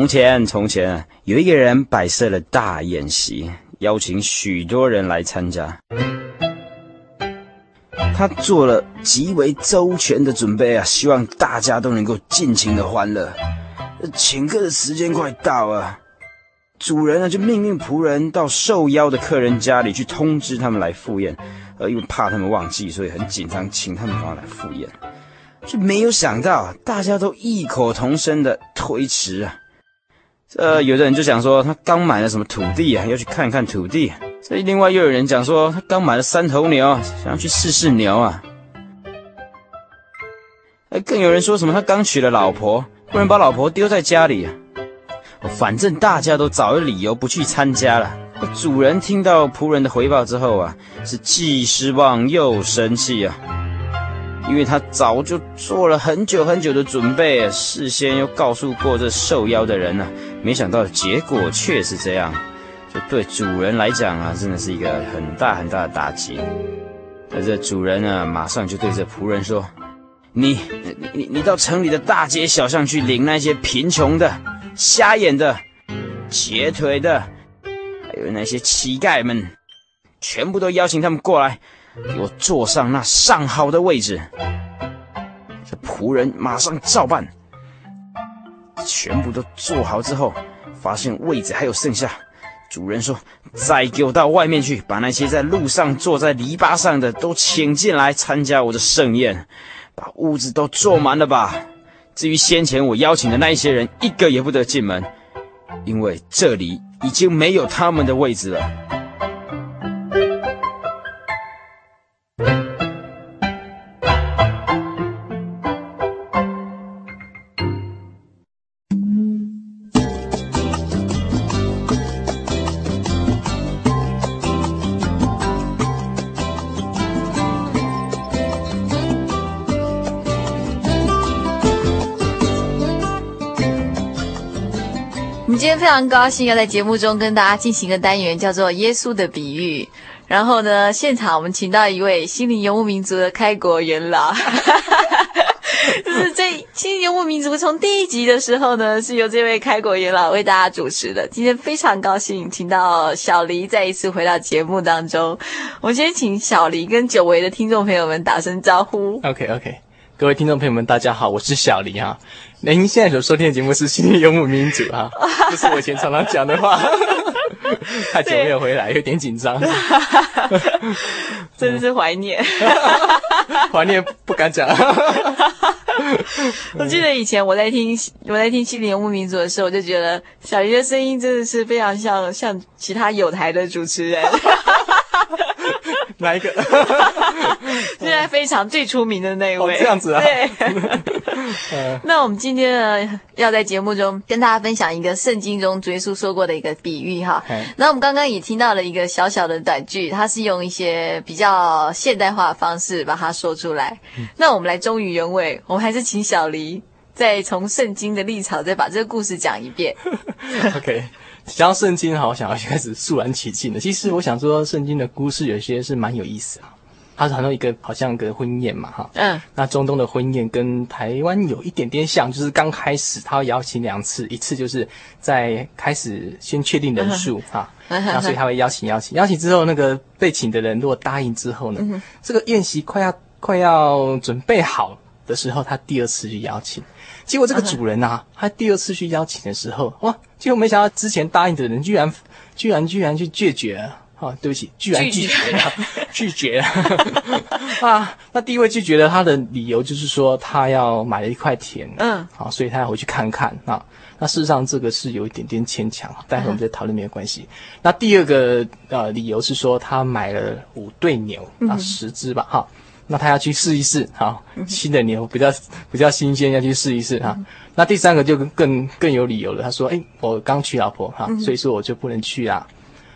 从前，从前有一个人摆设了大宴席，邀请许多人来参加。他做了极为周全的准备啊，希望大家都能够尽情的欢乐。请客的时间快到了，主人呢就命令仆人到受邀的客人家里去通知他们来赴宴，呃，因为怕他们忘记，所以很紧张，请他们赶快来赴宴。却没有想到，大家都异口同声的推迟啊。这有的人就讲说，他刚买了什么土地啊，要去看看土地。这另外又有人讲说，他刚买了三头牛，想要去试试牛啊。哎，更有人说什么，他刚娶了老婆，不能把老婆丢在家里啊。反正大家都找了理由不去参加了。主人听到仆人的回报之后啊，是既失望又生气啊。因为他早就做了很久很久的准备，事先又告诉过这受邀的人呢、没想到结果却是这样，就对主人来讲啊，真的是一个很大很大的打击。那这主人呢，马上就对这仆人说：“你你你到城里的大街小巷去领那些贫穷的、瞎眼的、瘸腿的，还有那些乞丐们，全部都邀请他们过来。”给我坐上那上好的位置。这仆人马上照办，全部都坐好之后，发现位置还有剩下。主人说：“再给我到外面去，把那些在路上坐在篱笆上的都请进来参加我的盛宴，把屋子都坐满了吧。至于先前我邀请的那一些人，一个也不得进门，因为这里已经没有他们的位置了。”常高兴要在节目中跟大家进行一个单元，叫做《耶稣的比喻》。然后呢，现场我们请到一位心灵游牧民族的开国元老，就是这心灵游牧民族从第一集的时候呢，是由这位开国元老为大家主持的。今天非常高兴，请到小黎再一次回到节目当中。我们先请小黎跟久违的听众朋友们打声招呼。OK OK，各位听众朋友们，大家好，我是小黎哈。您现在所收听的节目是《心灵游牧民族》哈，这是我以前常常讲的话，太久没有回来，有点紧张，真的是怀念，怀念不敢讲。我记得以前我在听我在听《心灵游牧民族》的时候，我就觉得小鱼的声音真的是非常像像其他有台的主持人。哪一个？现在非常最出名的那一位。哦，这样子啊。对。那我们今天呢，要在节目中跟大家分享一个圣经中主耶稣说过的一个比喻哈。那我们刚刚也听到了一个小小的短句，它是用一些比较现代化的方式把它说出来。嗯、那我们来忠于原味，我们还是请小黎再从圣经的立场再把这个故事讲一遍。OK，讲到圣经哈，我想要开始肃然起敬的。其实我想说，圣经的故事有些是蛮有意思啊。它是很多一个好像个婚宴嘛，哈，嗯，那中东的婚宴跟台湾有一点点像，就是刚开始他会邀请两次，一次就是在开始先确定人数 哈，然后所以他会邀请邀请邀请。之后，那个被请的人如果答应之后呢，嗯、这个宴席快要快要准备好的时候，他第二次去邀请，结果这个主人啊，他第二次去邀请的时候，哇，结果没想到之前答应的人居然居然居然去拒绝了。啊，对不起，居然拒绝了，拒绝 了 啊！那第一位拒绝了，他的理由就是说他要买了一块田，嗯，好，所以他要回去看看啊。那事实上这个是有一点点牵强，待会我们再讨论没有关系。那第二个呃理由是说他买了五对牛啊，十只吧，哈，那他要去试一试，好，新的牛比较比较新鲜，要去试一试哈。那第三个就更更有理由了，他说，哎，我刚娶老婆哈，所以说我就不能去啊。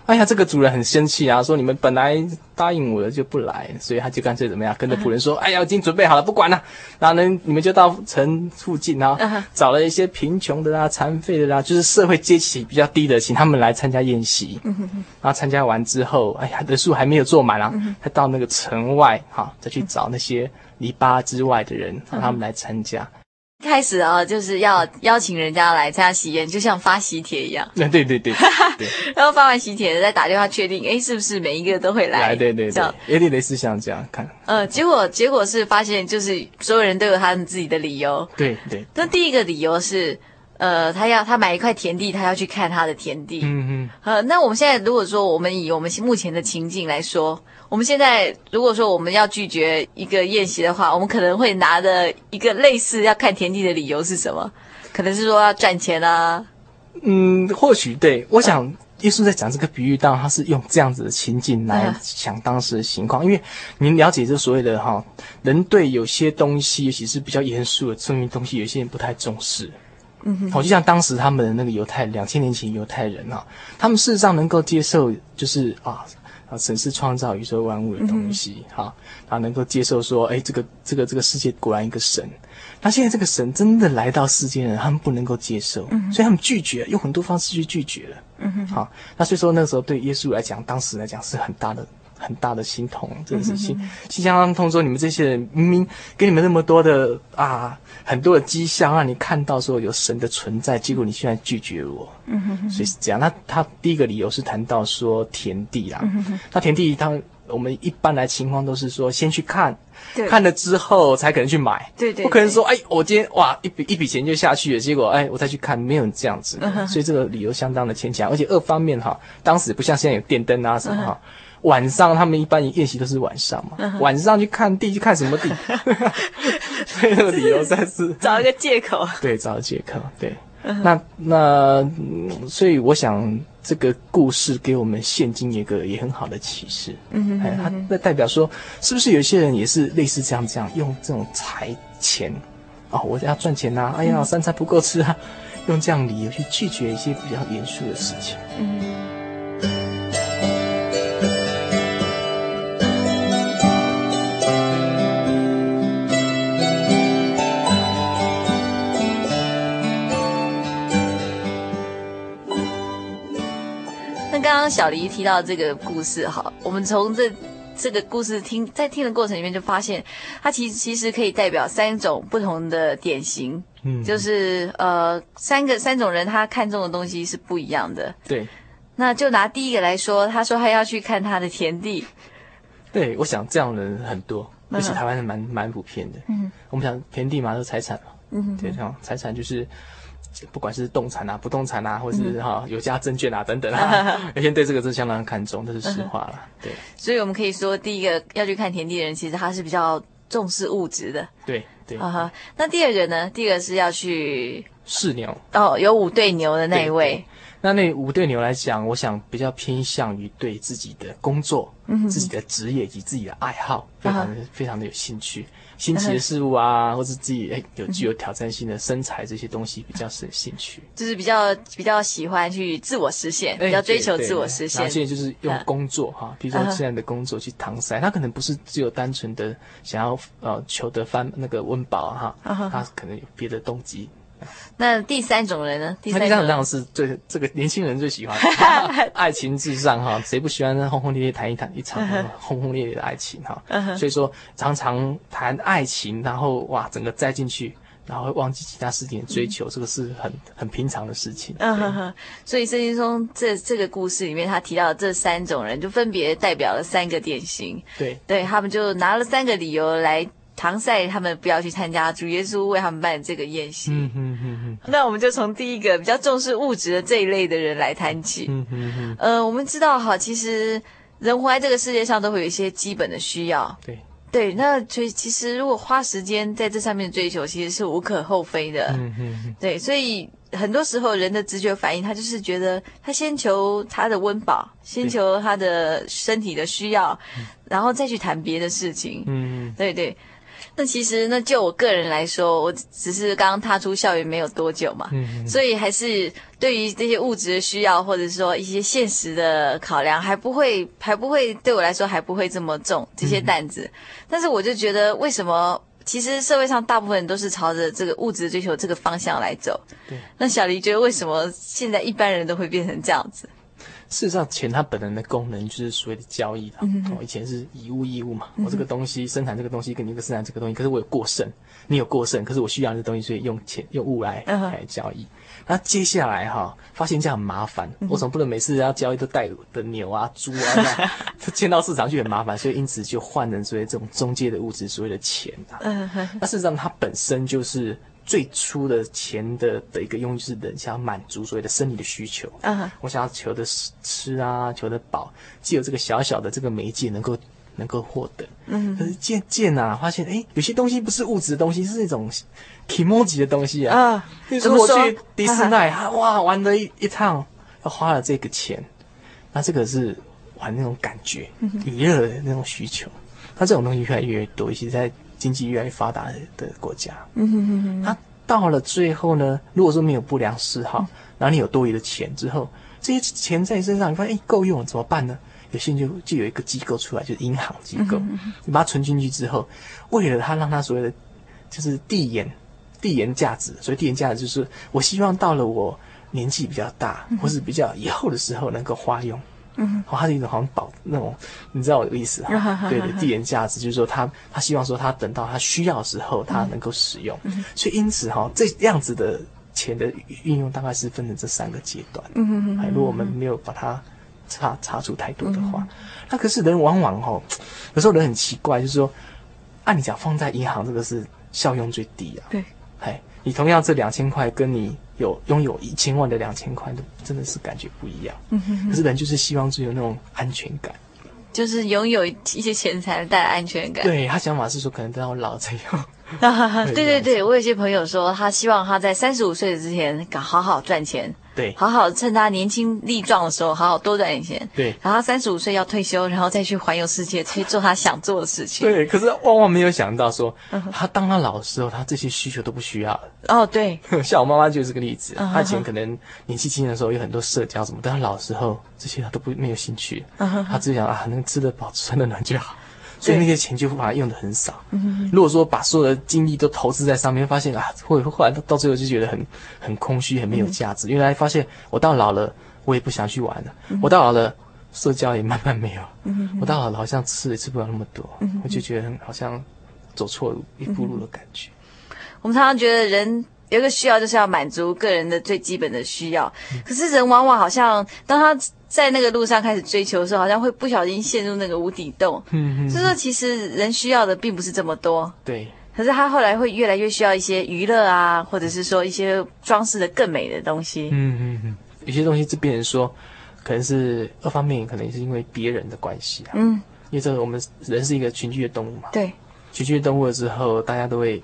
哎呀，这个主人很生气啊，说你们本来答应我的就不来，所以他就干脆怎么样，跟着仆人说：“哎呀，我已经准备好了，不管了。然后呢，你们就到城附近啊，找了一些贫穷的啦、残废的啦，就是社会阶级比较低的，请他们来参加宴席。然后参加完之后，哎呀，人数还没有坐满啊，他到那个城外哈，再去找那些篱笆之外的人，让他们来参加。”开始啊，就是要邀请人家来参加喜宴，就像发喜帖一样。对对对对。然后发完喜帖，再打电话确定，哎，是不是每一个都会来？来，对对对，这样有点类似像这样看。呃，结果结果是发现，就是所有人都有他们自己的理由。对对。那第一个理由是，呃，他要他买一块田地，他要去看他的田地。嗯嗯。呃，那我们现在如果说我们以我们目前的情境来说。我们现在如果说我们要拒绝一个宴席的话，我们可能会拿的一个类似要看田地的理由是什么？可能是说要赚钱啊。嗯，或许对。我想耶稣在讲这个比喻，当然他是用这样子的情景来想当时的情况，因为您了解这所谓的哈，人对有些东西，尤其是比较严肃的正面东西，有些人不太重视。嗯哼，好，就像当时他们的那个犹太两千年前犹太人啊，他们事实上能够接受，就是啊。啊，神是创造宇宙万物的东西，哈、嗯，他能够接受说，哎，这个这个这个世界果然一个神。那现在这个神真的来到世间了，他们不能够接受，嗯、所以他们拒绝，用很多方式去拒绝了。嗯哼，好，那所以说那个时候对耶稣来讲，当时来讲是很大的。很大的心痛，真的是心心相当痛。说你们这些人明明给你们那么多的啊，很多的迹象让你看到说有神的存在，结果你现在拒绝我。嗯哼哼。所以是这样。那他第一个理由是谈到说田地啦。嗯哼哼。那田地，他我们一般来情况都是说先去看，看了之后才可能去买。对对。不可能说哎，我今天哇一笔一笔钱就下去了，结果哎我再去看，没有这样子。所以这个理由相当的牵强，而且二方面哈，当时不像现在有电灯啊什么哈。晚上他们一般宴席都是晚上嘛，uh. 晚上去看地，去看什么地？所 以那个理由算是找一个借口。对，找个借口。对，uh. 那那所以我想这个故事给我们现今一个也很好的启示。嗯哼，他那代表说，是不是有些人也是类似这样这样用这种财钱啊、哦，我要赚钱呐、啊，哎呀，三餐不够吃啊，用这样理由去拒绝一些比较严肃的事情。嗯、小黎提到这个故事哈，我们从这这个故事听在听的过程里面就发现，它其实其实可以代表三种不同的典型，嗯，就是呃三个三种人他看中的东西是不一样的。对，那就拿第一个来说，他说他要去看他的田地。对，我想这样的人很多，而且台湾人蛮蛮普遍的。嗯，我们想田地嘛，都财产嘛。嗯，对，这样财产就是。不管是动产啊、不动产啊，或是哈有价证券啊等等啊，有些人对这个是相当看重，这是实话了。对，所以我们可以说，第一个要去看田地的人，其实他是比较重视物质的。对对。啊哈，那第二个呢？第二个是要去试牛。哦，有五对牛的那一位。那那五对牛来讲，我想比较偏向于对自己的工作、嗯、自己的职业以及自己的爱好，非常的、啊、非常的有兴趣。新奇的事物啊，嗯、或是自己诶有具有挑战性的身材这些东西，比较是兴趣。就是比较比较喜欢去自我实现，比较追求自我实现。然后现在就是用工作哈、啊，比如说现在的工作去搪塞，他可能不是只有单纯的想要呃求得翻那个温饱哈，他、啊、可能有别的动机。那第三种人呢？第三种人当然是最这个年轻人最喜欢 爱情至上哈，谁不喜欢轰轰烈烈谈一谈一场轰轰烈烈的爱情哈？所以说常常谈爱情，然后哇，整个栽进去，然后会忘记其他事情的追求，这个是很很平常的事情。嗯哼哼。所以圣经中这这个故事里面，他提到这三种人，就分别代表了三个典型。对，对他们就拿了三个理由来。搪塞他们不要去参加主耶稣为他们办这个宴席。嗯嗯嗯嗯。那我们就从第一个比较重视物质的这一类的人来谈起。嗯嗯嗯。呃，我们知道哈，其实人活在这个世界上都会有一些基本的需要。对对，那所以其实如果花时间在这上面追求，其实是无可厚非的。嗯嗯。对，所以很多时候人的直觉反应，他就是觉得他先求他的温饱，先求他的身体的需要，然后再去谈别的事情。嗯嗯。对对。那其实，那就我个人来说，我只是刚刚踏出校园没有多久嘛，所以还是对于这些物质的需要，或者说一些现实的考量，还不会，还不会对我来说还不会这么重这些担子。嗯、但是我就觉得，为什么其实社会上大部分人都是朝着这个物质追求这个方向来走？对。那小黎觉得，为什么现在一般人都会变成这样子？事实上，钱它本能的功能就是所谓的交易啦。哦、嗯，以前是以物易物嘛。嗯、我这个东西生产这个东西，跟你一个生产这个东西，可是我有过剩，你有过剩，可是我需要这东西，所以用钱用物来来交易。那、嗯、接下来哈，发现这样很麻烦，嗯、我总不能每次要交易都带的牛啊、猪啊，牵到市场去很麻烦，所以因此就换成所谓这种中介的物质，所谓的钱啊。嗯哼。那事实上，它本身就是。最初的钱的的一个用意是人想要满足所谓的生理的需求，uh huh. 我想要求的吃啊，求的饱，既有这个小小的这个媒介能够能够获得，嗯、uh，huh. 可是渐渐啊，发现哎，有些东西不是物质的东西，是那种 kimoji 的东西啊，比如说我去迪士尼，uh huh. 哇，玩了一一趟，要花了这个钱，那这个是玩那种感觉，娱乐、uh. 的那种需求，那这种东西越来越多，尤其在。经济越来越发达的国家，嗯哼哼哼，他到了最后呢，如果说没有不良嗜好，然后你有多余的钱之后，这些钱在你身上，你发现哎够用了，怎么办呢？有些人就就有一个机构出来，就是银行机构，你把它存进去之后，为了它让它所谓的就是递延递延价值，所以递延价值就是我希望到了我年纪比较大或是比较以后的时候能够花用。嗯，好，它是一种好像保那种，你知道我的意思哈？对对，递延价值就是说他他希望说他等到他需要的时候他能够使用，嗯、所以因此哈这样子的钱的运用大概是分成这三个阶段。嗯嗯嗯。如果我们没有把它差差出太多的话，嗯、那可是人往往哈，有时候人很奇怪，就是说按理讲放在银行这个是效用最低啊。对。哎，你同样这两千块跟你。有拥有一千万的两千块，的真的是感觉不一样。嗯哼哼。可是人就是希望只有那种安全感，就是拥有一些钱才能带来安全感。对，他想法是说，可能等到我老才有。对对对，我有些朋友说，他希望他在三十五岁之前，敢好好赚钱。对，好好趁他年轻力壮的时候，好好多赚点钱。对，然后他三十五岁要退休，然后再去环游世界，去做他想做的事情。对，可是万万没有想到说，他当他老的时候，他这些需求都不需要了。哦，对，像我妈妈就是个例子。她以前可能年纪轻的时候有很多社交什么，但她老的时候这些她都不没有兴趣。她只想啊，能吃得饱、穿得暖就好。所以那些钱就会把它用的很少。嗯、如果说把所有的精力都投资在上面，发现啊，会后来到最后就觉得很很空虚，很没有价值。嗯、因为发现我到老了，我也不想去玩了。嗯、我到老了，社交也慢慢没有。嗯、我到老了，好像吃也吃不了那么多。嗯、我就觉得好像走错一步路的感觉。我们常常觉得人。有一个需要就是要满足个人的最基本的需要，可是人往往好像当他在那个路上开始追求的时候，好像会不小心陷入那个无底洞。嗯嗯，所以说其实人需要的并不是这么多。对。可是他后来会越来越需要一些娱乐啊，或者是说一些装饰的更美的东西。嗯嗯嗯，有些东西这边人说，可能是二方面，可能也是因为别人的关系啊。嗯。因为这个我们人是一个群居的动物嘛。对。群居的动物了之后，大家都会。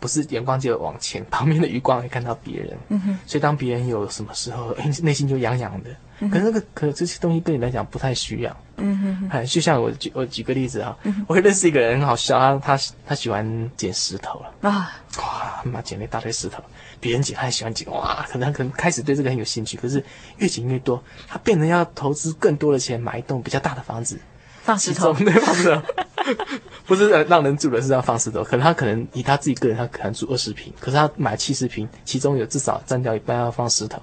不是眼光就往前，旁边的余光会看到别人。嗯哼。所以当别人有什么时候，哎，内心就痒痒的。嗯、可是那个，可这些东西对你来讲不太需要。嗯哼。哎，就像我举我举个例子哈，嗯、我会认识一个人很好笑，他他他喜欢捡石头了啊，哇，妈捡了一大堆石头，别人捡他也喜欢捡，哇，可能可能开始对这个很有兴趣，可是越捡越多，他变成要投资更多的钱买一栋比较大的房子。放石头，对，放石头，不是让人住的，是要放石头。可能他可能以他自己个人，他可能住二十平，可是他买七十平，其中有至少占掉一半要放石头，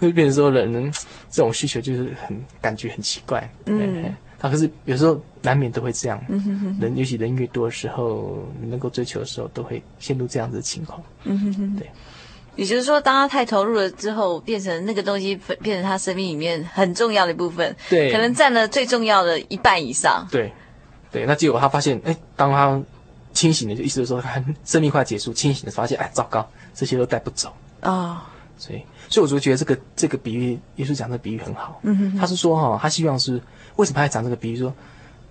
就变成说人，人这种需求就是很感觉很奇怪。嗯，他可是有时候难免都会这样。嗯哼哼，人尤其人越多的时候，你能够追求的时候，都会陷入这样子的情况。嗯哼哼，对。也就是说，当他太投入了之后，变成那个东西，变成他生命里面很重要的一部分，对，可能占了最重要的一半以上。对，对，那结果他发现，哎，当他清醒的，就意思是说，他生命快结束，清醒的发现，哎，糟糕，这些都带不走啊。哦、所以，所以我就觉得这个这个比喻，耶稣讲这个比喻很好。嗯哼，哼，他是说，哈，他希望是为什么他讲这个比喻？说，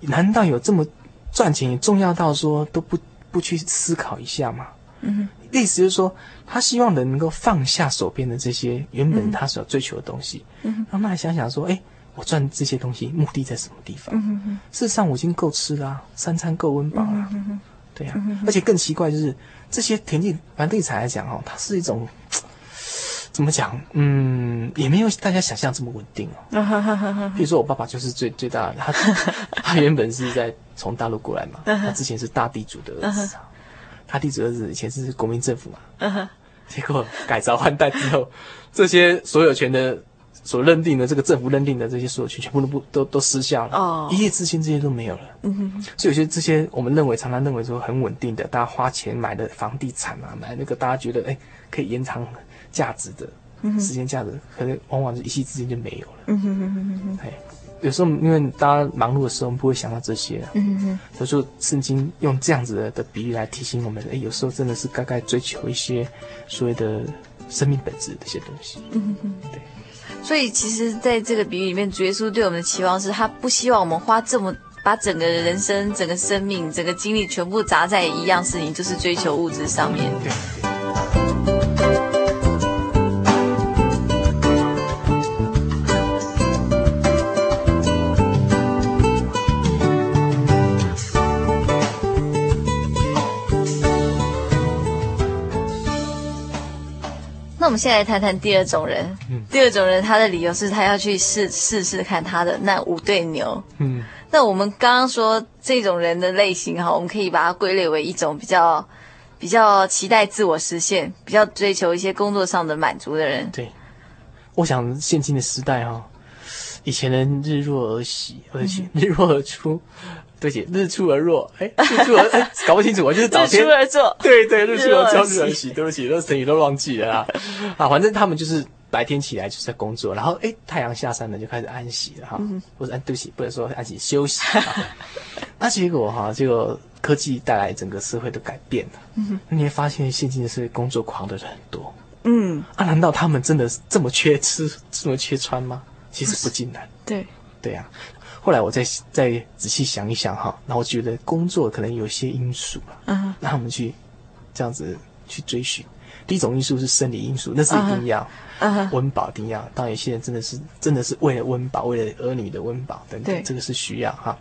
难道有这么赚钱重要到说都不不去思考一下吗？嗯。意思就是说，他希望人能够放下手边的这些原本他所追求的东西，嗯，让他来想想说，哎，我赚这些东西目的在什么地方？事实上我已经够吃了，三餐够温饱了，嗯哼，对呀，而且更奇怪就是这些田地房地产来讲哦，它是一种 怎么讲？嗯，也没有大家想象这么稳定哦。比如说我爸爸就是最最大的，他 他原本是在从大陆过来嘛，他之前是大地主的儿子。他弟子儿子以前是国民政府嘛，uh huh. 结果改朝换代之后，这些所有权的所认定的这个政府认定的这些所有权全部都不都都失效了，oh. 一夜之间这些都没有了。嗯哼、uh，huh. 所以有些这些我们认为常常认为说很稳定的，大家花钱买的房地产啊，买那个大家觉得哎可以延长价值的时间价值，uh. 可能往往是一夕之间就没有了。嗯哼哼哼哼，哎。有时候，因为大家忙碌的时候，我们不会想到这些。嗯哼。所以说，圣经用这样子的的比喻来提醒我们：哎，有时候真的是该该追求一些所谓的生命本质的一些东西。嗯哼。对。所以，其实，在这个比喻里面，主耶稣对我们的期望是他不希望我们花这么把整个人生、整个生命、整个精力全部砸在一样事情，就是追求物质上面。对。们现在来谈谈第二种人。嗯，第二种人他的理由是他要去试试试看他的那五对牛。嗯，那我们刚刚说这种人的类型哈，我们可以把它归类为一种比较比较期待自我实现、比较追求一些工作上的满足的人。对，我想现今的时代哈，以前人日落而息，而且日落而出。对不起，日出而落，哎，日出而哎，搞不清楚，我就是早 天。日出而作，对对，日出而作，日而息。对不起，那成语都忘记了啊。啊，反正他们就是白天起来就是在工作，然后哎，太阳下山了就开始安息了哈。不是，哎，对不起，不能说安息，休息。那结果哈，这个科技带来整个社会的改变了。嗯，你会发现现今的社会工作狂的人很多。嗯，啊，难道他们真的这么缺吃，这么缺穿吗？其实不尽然。对，对呀。后来我再再仔细想一想哈，那我觉得工作可能有些因素了，嗯、uh，huh. 让我们去这样子去追寻。第一种因素是生理因素，那是一定要，uh，温、huh. 饱一定要。当然有些人真的是真的是为了温饱，为了儿女的温饱等等，对这个是需要哈。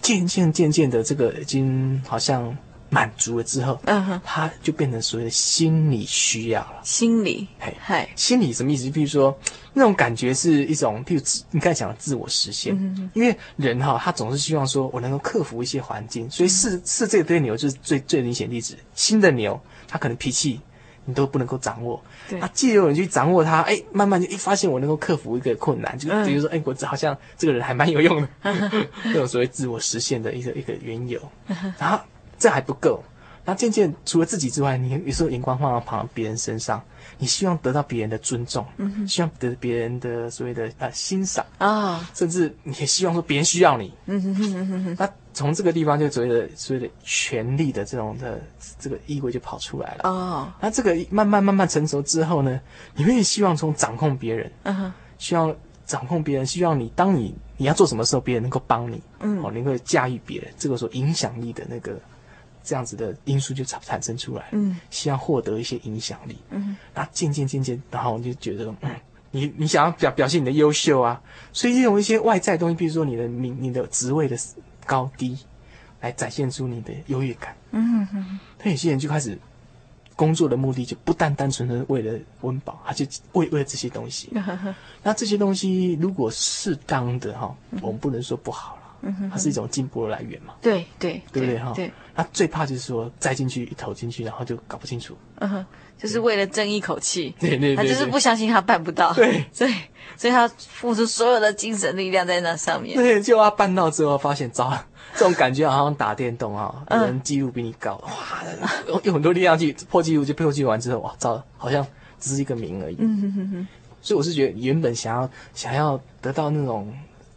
渐渐渐渐的，这个已经好像。满足了之后，嗯哼，他就变成所谓的心理需要了。心理，嘿，嗨，心理什么意思？比如说，那种感觉是一种，譬如你刚才讲的自我实现。嗯哼，因为人哈，他总是希望说我能够克服一些环境，所以是是这堆牛就是最最明显例子。新的牛，他可能脾气你都不能够掌握，对，啊，既有人去掌握它，哎，慢慢就一发现我能够克服一个困难，就比如说，哎，我好像这个人还蛮有用的，这种所谓自我实现的一个一个缘由，然后。这还不够，那渐渐除了自己之外，你有时候眼光放到旁别人身上，你希望得到别人的尊重，嗯，希望得别人的所谓的呃欣赏啊，哦、甚至你也希望说别人需要你，嗯哼哼哼哼。那从这个地方就所谓的所谓的权力的这种的这个意味就跑出来了哦。那这个慢慢慢慢成熟之后呢，你会希望从掌控别人，嗯哼，希望掌控别人，希望你当你你要做什么时候，别人能够帮你，嗯，哦，能够驾驭别人，这个时候影响力的那个。这样子的因素就产产生出来，嗯，希望获得一些影响力，嗯，那渐渐渐渐，然后我就觉得，嗯，你你想要表表现你的优秀啊，所以用一些外在东西，比如说你的名、你的职位的高低，来展现出你的优越感，嗯哼哼，那有些人就开始。工作的目的就不单单纯的为了温饱，他就为为了这些东西。那这些东西如果适当的哈，我们不能说不好了，它是一种进步的来源嘛。对对，对不对哈？对。他最怕就是说栽进去一投进去，然后就搞不清楚。嗯哼，就是为了争一口气。对对对。他就是不相信他办不到。对。所以所以他付出所有的精神力量在那上面。对，结果他办到之后发现糟了。这种感觉好像打电动啊，有人记录比你高，哇，用用很多力量去破记录，就破纪录完之后，哇，糟了，好像只是一个名而已。嗯哼哼哼。所以我是觉得，原本想要想要得到那种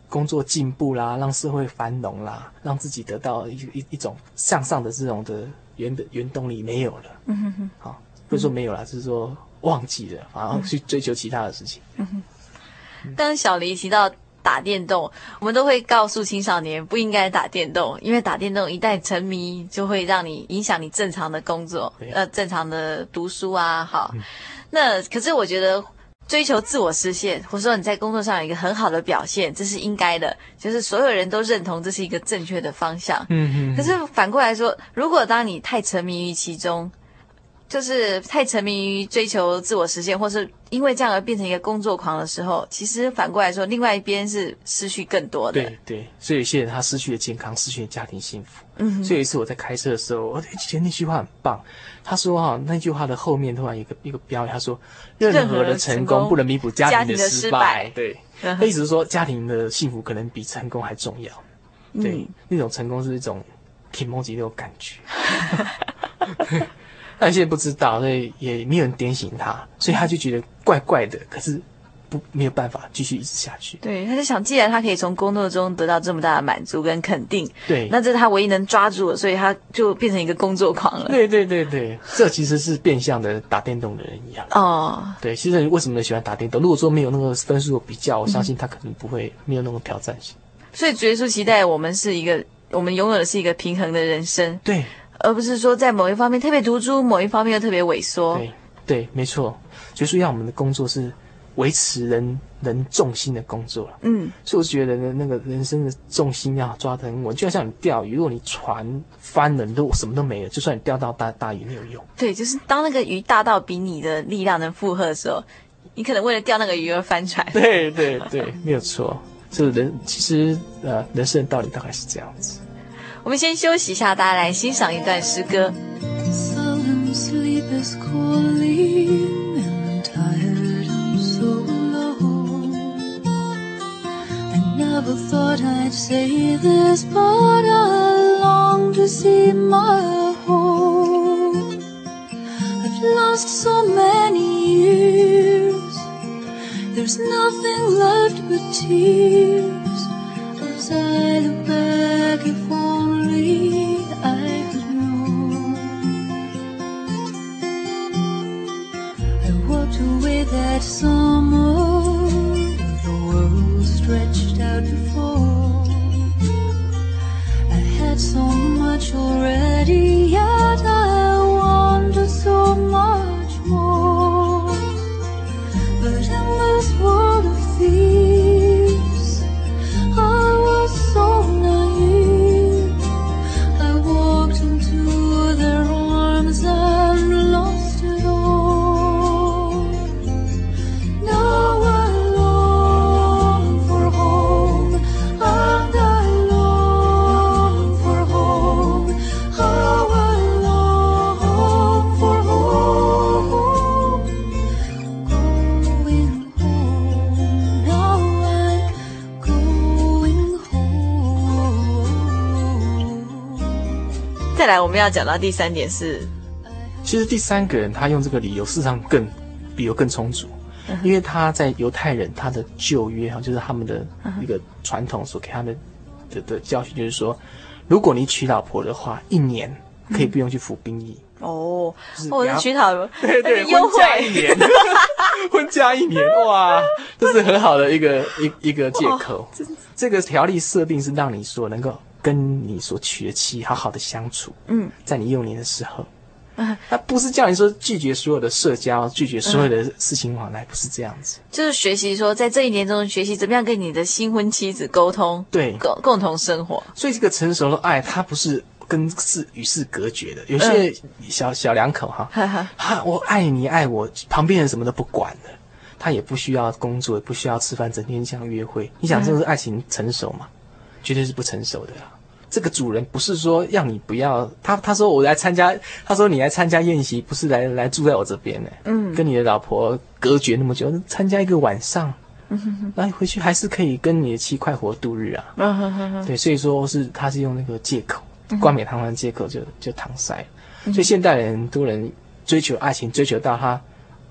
工作进步啦，让社会繁荣啦，让自己得到一一一种向上的这种的原本原动力没有了。嗯哼哼。好，不是说没有了，是说忘记了，反而去追求其他的事情。嗯哼。当小黎提到。打电动，我们都会告诉青少年不应该打电动，因为打电动一旦沉迷，就会让你影响你正常的工作，呃，正常的读书啊。好，嗯、那可是我觉得追求自我实现，或者说你在工作上有一个很好的表现，这是应该的，就是所有人都认同这是一个正确的方向。嗯嗯。可是反过来说，如果当你太沉迷于其中，就是太沉迷于追求自我实现，或是因为这样而变成一个工作狂的时候，其实反过来说，另外一边是失去更多的。对对，所以有些人他失去了健康，失去了家庭幸福。嗯哼，所以有一次我在开车的时候，我觉得那句话很棒。他说哈，那句话的后面突然有一个一个标语，他说任何的成功不能弥补家庭的失败。对，那意思是说家庭的幸福可能比成功还重要。对，嗯、那种成功是一种挺莫吉那种感觉。但现在不知道，所以也没有人点醒他，所以他就觉得怪怪的。可是不没有办法继续一直下去。对，他就想，既然他可以从工作中得到这么大的满足跟肯定，对，那这是他唯一能抓住的，所以他就变成一个工作狂了。对对对对，这其实是变相的打电动的人一样。哦，对，其实为什么喜欢打电动？如果说没有那个分数比较，我相信他可能不会没有那种挑战性。所以，耶稣期待我们是一个，我们拥有的是一个平衡的人生。对。而不是说在某一方面特别突出，某一方面又特别萎缩。对，对，没错，所以说要我们的工作是维持人人重心的工作了。嗯，所以我觉得呢，那个人生的重心要抓得很稳，就像你钓鱼，如果你船翻了，你都什么都没了，就算你钓到大大鱼没有用。对，就是当那个鱼大到比你的力量能负荷的时候，你可能为了钓那个鱼而翻船。对对对，没有错。这个人其实呃，人生的道理大概是这样子。我们先休息一下，大家来欣赏一段诗歌。 I look back, if only I. I walked away that summer, the world stretched out before. I had so much already. 我们要讲到第三点是，其实第三个人他用这个理由，事实上更理由更充足，嗯、因为他在犹太人他的旧约哈，就是他们的一个传统所给他们的的教训，就是说，如果你娶老婆的话，一年可以不用去服兵役、嗯、哦，我是娶老婆，对 对，婚嫁一年，婚嫁一年，哇，这是很好的一个一一个借口。这个条例设定是让你说能够。跟你所娶的妻好好的相处。嗯，在你幼年的时候。他不是叫你说拒绝所有的社交，拒绝所有的事情往来，不是这样子。就是学习说，在这一年中学习怎么样跟你的新婚妻子沟通，对，共共同生活。所以这个成熟的爱，它不是跟世与世隔绝的。有些小小两口哈，哈，我爱你爱我，旁边人什么都不管的，他也不需要工作，也不需要吃饭，整天像约会。你想，这是爱情成熟吗？绝对是不成熟的啊。这个主人不是说让你不要他，他说我来参加，他说你来参加宴席，不是来来住在我这边的，嗯，跟你的老婆隔绝那么久，参加一个晚上，嗯哼哼，那你回去还是可以跟你的妻快活度日啊，嗯哼哼哼，对，所以说是他是用那个借口，冠冕堂皇的借口就就搪塞，所以现代人很多人追求爱情，追求到他。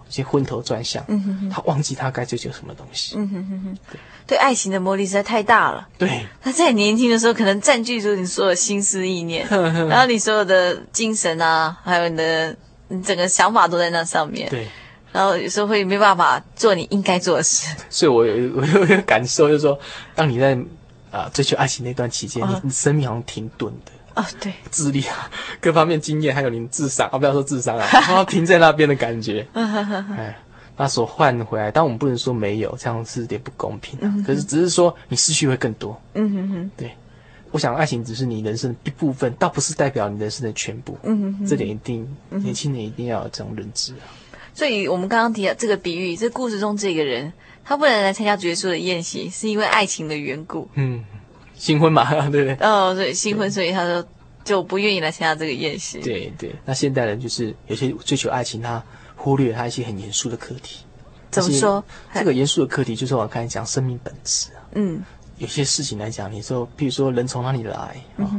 先昏头转向，嗯哼哼，他忘记他该追求什么东西。嗯哼哼哼，对，对爱情的魔力实在太大了。对，他在年轻的时候可能占据住你所有心思意念，然后你所有的精神啊，还有你的你整个想法都在那上面。对，然后有时候会没办法做你应该做的事。所以我有 我有一个感受，就是说，当你在啊、呃、追求爱情那段期间，你你生命好像停顿的。啊，oh, 对，智力啊，各方面经验，还有你的智商啊，不要说智商啊，然后停在那边的感觉，哎，那所换回来，但我们不能说没有，这样是有点不公平，啊。可是只是说你失去会更多。嗯哼哼，对，我想爱情只是你人生的一部分，倒不是代表你人生的全部。嗯哼哼，这点一定年轻人一定要有这种认知啊。所以我们刚刚提到这个比喻，这故事中这个人他不能来参加主耶稣的宴席，是因为爱情的缘故。嗯。新婚嘛，对不对？哦，对，新婚，所以他说就不愿意来参加这个宴席。对对，那现代人就是有些追求爱情，他忽略他一些很严肃的课题。怎么说？这个严肃的课题就是我刚才讲生命本质啊。嗯，有些事情来讲，你说，譬如说人从哪里来啊，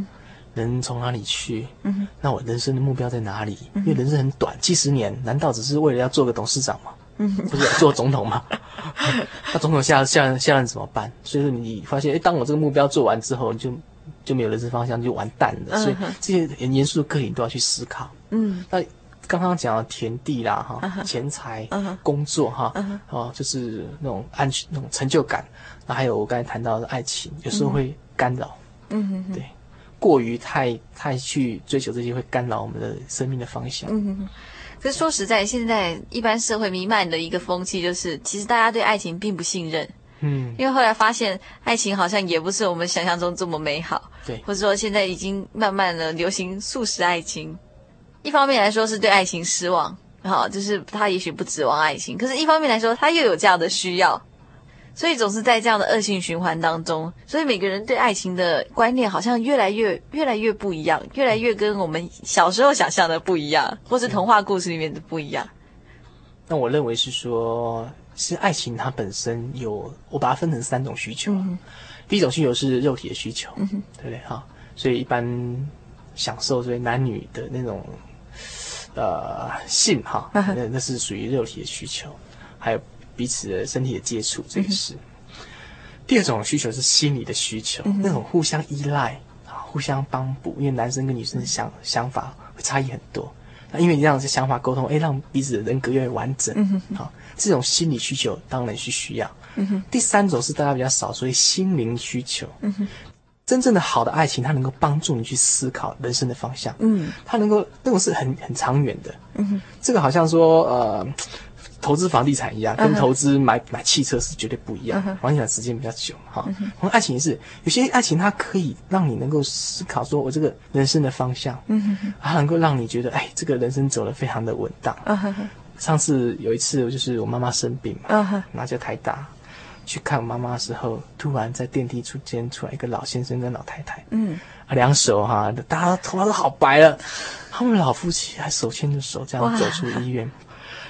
人从哪里去？嗯，那我人生的目标在哪里？因为人生很短，几十年，难道只是为了要做个董事长吗？嗯，不是做总统吗？那总统下下任下任怎么办？所以说你发现，哎，当我这个目标做完之后，你就就没有人生方向，就完蛋了。所以这些很严肃的课题你都要去思考。嗯，那刚刚讲的田地啦，哈，钱财，工作，哈，哦，就是那种安全、那种成就感。那还有我刚才谈到的爱情，有时候会干扰。嗯哼，对，过于太太去追求这些，会干扰我们的生命的方向。嗯哼。可是说实在，现在一般社会弥漫的一个风气就是，其实大家对爱情并不信任。嗯，因为后来发现，爱情好像也不是我们想象中这么美好。对，或者说现在已经慢慢的流行素食爱情。一方面来说是对爱情失望，好，就是他也许不指望爱情，可是一方面来说他又有这样的需要。所以总是在这样的恶性循环当中，所以每个人对爱情的观念好像越来越、越来越不一样，越来越跟我们小时候想象的不一样，或是童话故事里面的不一样。那我认为是说，是爱情它本身有，我把它分成三种需求。嗯、第一种需求是肉体的需求，嗯、对不对？哈，所以一般享受所以男女的那种呃性哈，那那是属于肉体的需求，还有。彼此的身体的接触，这个是、嗯、第二种需求，是心理的需求，嗯、那种互相依赖啊，互相帮补。因为男生跟女生的想想法会差异很多，那因为你这样子想法沟通，哎，让彼此的人格越来越完整。好，这种心理需求当然是需要。嗯，第三种是大家比较少，所以心灵需求。嗯哼，真正的好的爱情，它能够帮助你去思考人生的方向。嗯，它能够那种是很很长远的。嗯哼，这个好像说呃。投资房地产一样，跟投资买、uh. 买汽车是绝对不一样。Uh huh. 房地产时间比较久哈。Uh huh. 然后爱情也是，有些爱情它可以让你能够思考，说我这个人生的方向，嗯哼、uh，huh. 它能够让你觉得，哎，这个人生走得非常的稳当。Uh huh. 上次有一次，就是我妈妈生病嘛，然后就台大去看我妈妈的时候，突然在电梯出间出来一个老先生跟老太太，嗯、uh，啊、两手哈，大家头发都好白了，他们老夫妻还手牵着手这样走出医院。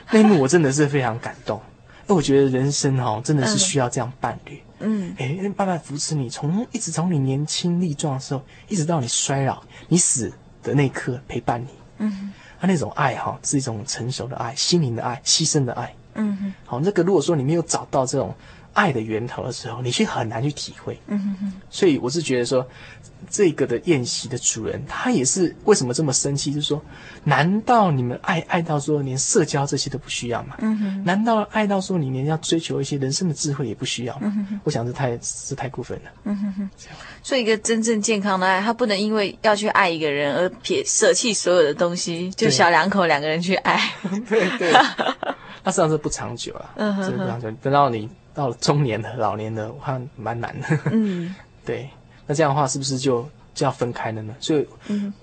那一幕我真的是非常感动，因为我觉得人生哈真的是需要这样伴侣，嗯，哎，慢慢扶持你，从一直从你年轻力壮的时候，一直到你衰老、你死的那一刻陪伴你，嗯，他那种爱哈是一种成熟的爱、心灵的爱、牺牲的爱，嗯哼，好，那个如果说你没有找到这种爱的源头的时候，你却很难去体会。嗯哼哼。所以我是觉得说，这个的宴席的主人，他也是为什么这么生气？就是说，难道你们爱爱到说连社交这些都不需要吗？嗯哼。难道爱到说你连要追求一些人生的智慧也不需要吗？嗯哼。我想这太是太过分了。嗯哼哼。所以一个真正健康的爱，他不能因为要去爱一个人而撇舍弃所有的东西，就小两口两个人去爱。对对。那实际上是不长久啊，嗯哼，是不长久。等到你到了中年的、老年的，我看蛮难的。嗯，对。那这样的话，是不是就就要分开了呢？所以，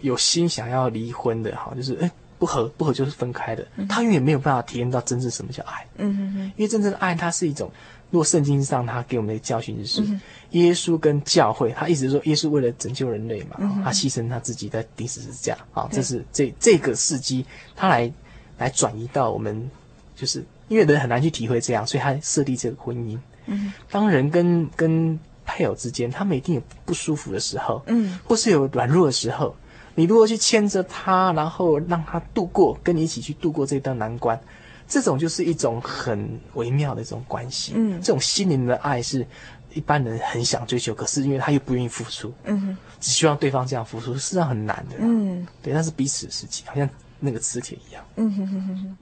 有心想要离婚的，哈，就是哎，不合不合就是分开的。他永远没有办法体验到真正什么叫爱。嗯哼哼。因为真正的爱，它是一种，如果圣经上他给我们的教训就是，耶稣跟教会，他一直说耶稣为了拯救人类嘛，他牺牲他自己在钉十字架。好，这是这这个时机，他来来转移到我们。就是因为人很难去体会这样，所以他设立这个婚姻。嗯，当人跟跟配偶之间，他们一定有不舒服的时候，嗯，或是有软弱的时候，你如果去牵着他，然后让他度过，跟你一起去度过这段难关，这种就是一种很微妙的一种关系。嗯，这种心灵的爱是一般人很想追求，可是因为他又不愿意付出，嗯，只希望对方这样付出，事实际上很难的。嗯，对，那是彼此的事情，好像那个磁铁一样。嗯哼哼哼哼。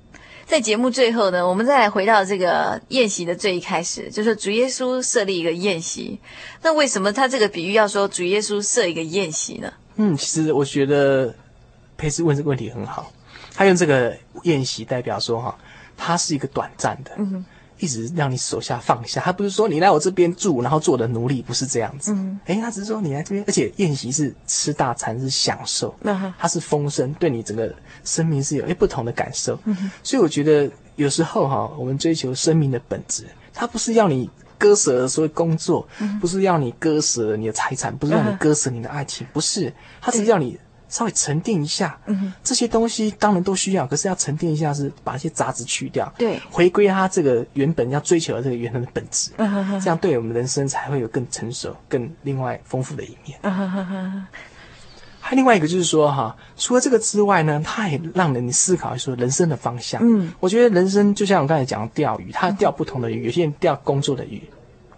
在节目最后呢，我们再来回到这个宴席的最一开始，就是主耶稣设立一个宴席。那为什么他这个比喻要说主耶稣设一个宴席呢？嗯，其实我觉得佩斯问这个问题很好，他用这个宴席代表说哈，他是一个短暂的。嗯哼。一直让你手下放下，他不是说你来我这边住，然后做我的奴隶，不是这样子。嗯，诶，他只是说你来这边，而且宴席是吃大餐，是享受，那他是丰盛，对你整个生命是有诶不同的感受。嗯，所以我觉得有时候哈，我们追求生命的本质，他不是要你割舍所有工作，不是要你割舍你的财产，不是要你割舍你的爱情，不是，他是要你。稍微沉淀一下，嗯哼，这些东西当然都需要，可是要沉淀一下，是把一些杂质去掉，对，回归它这个原本要追求的这个原本的本质，嗯哼哼，这样对我们人生才会有更成熟、更另外丰富的一面。嗯哼哼哼。还另外一个就是说，哈，除了这个之外呢，它也让人思考说人生的方向。嗯，我觉得人生就像我刚才讲的钓鱼，他钓不同的鱼，有些人钓工作的鱼。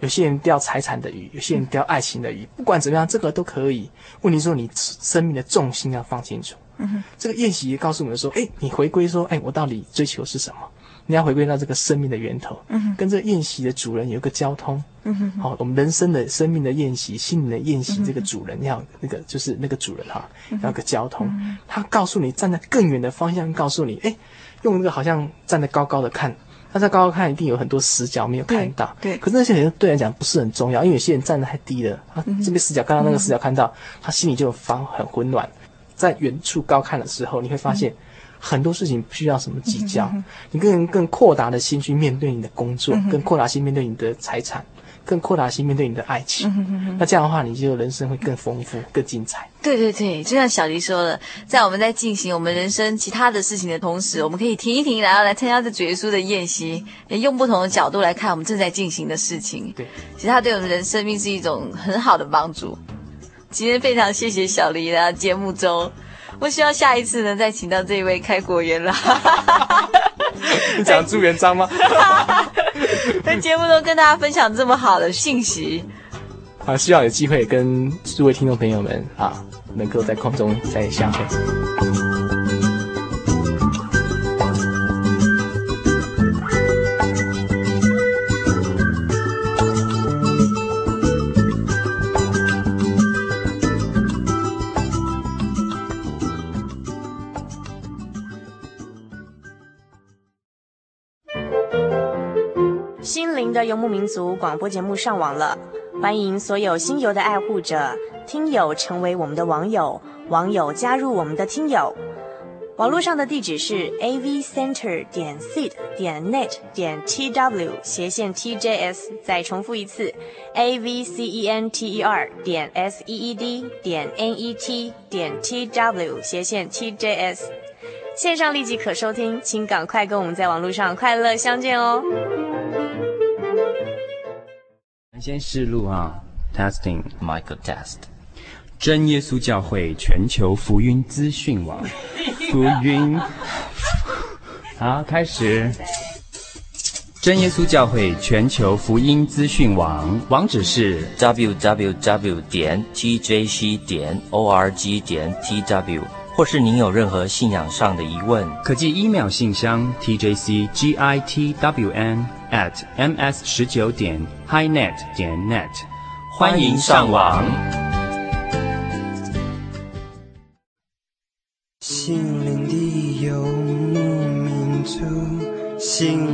有些人钓财产的鱼，有些人钓爱情的鱼，不管怎么样，这个都可以。问题说，你生命的重心要放清楚。嗯哼，这个宴席也告诉我们说，哎，你回归说，哎，我到底追求是什么？你要回归到这个生命的源头。嗯哼，跟这个宴席的主人有一个交通。嗯哼，好，我们人生的生命的宴席，心灵的宴席，这个主人要那个就是那个主人哈，要个交通。他告诉你站在更远的方向，告诉你，哎，用那个好像站得高高的看。他在高高看，一定有很多死角没有看到。对，对，可是那些人对来讲不是很重要，因为有些人站得太低了，他这边死角刚刚那个死角看到，嗯、他心里就发很混乱。在远处高看的时候，你会发现很多事情不需要什么计较，嗯、你更更扩大的心去面对你的工作，嗯、更扩大心面对你的财产。更扩大心面对你的爱情，嗯、哼哼哼，那这样的话，你就人生会更丰富、更精彩。对对对，就像小黎说的，在我们在进行我们人生其他的事情的同时，我们可以停一停，然后来参加这主耶稣的宴席，用不同的角度来看我们正在进行的事情。对，其实它对我们人生命是一种很好的帮助。今天非常谢谢小黎来到节目中，我希望下一次能再请到这一位开国元老。你讲朱元璋吗？在节目中跟大家分享这么好的信息，啊，希望有机会跟诸位听众朋友们啊，能够在空中再相会。心灵的游牧民族广播节目上网了，欢迎所有心游的爱护者、听友成为我们的网友，网友加入我们的听友。网络上的地址是 a v center 点 seed 点 net 点 t w 斜线 t j s，再重复一次 a v c e n t e r 点 s e e d 点 n e t 点 t w 斜线 t j s。线上立即可收听，请赶快跟我们在网络上快乐相见哦。先试录啊，testing，Michael test，真耶稣教会全球福音资讯网，福音，好，开始。真耶稣教会全球福音资讯网，网址是 www 点 tjc 点 org 点 tw，或是您有任何信仰上的疑问，可寄 email 信箱 tjcgitwn at ms 十九点 highnet 点 net，欢迎上网。心灵的游牧民族，心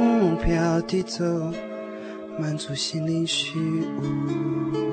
目标地走，满足心灵虚无。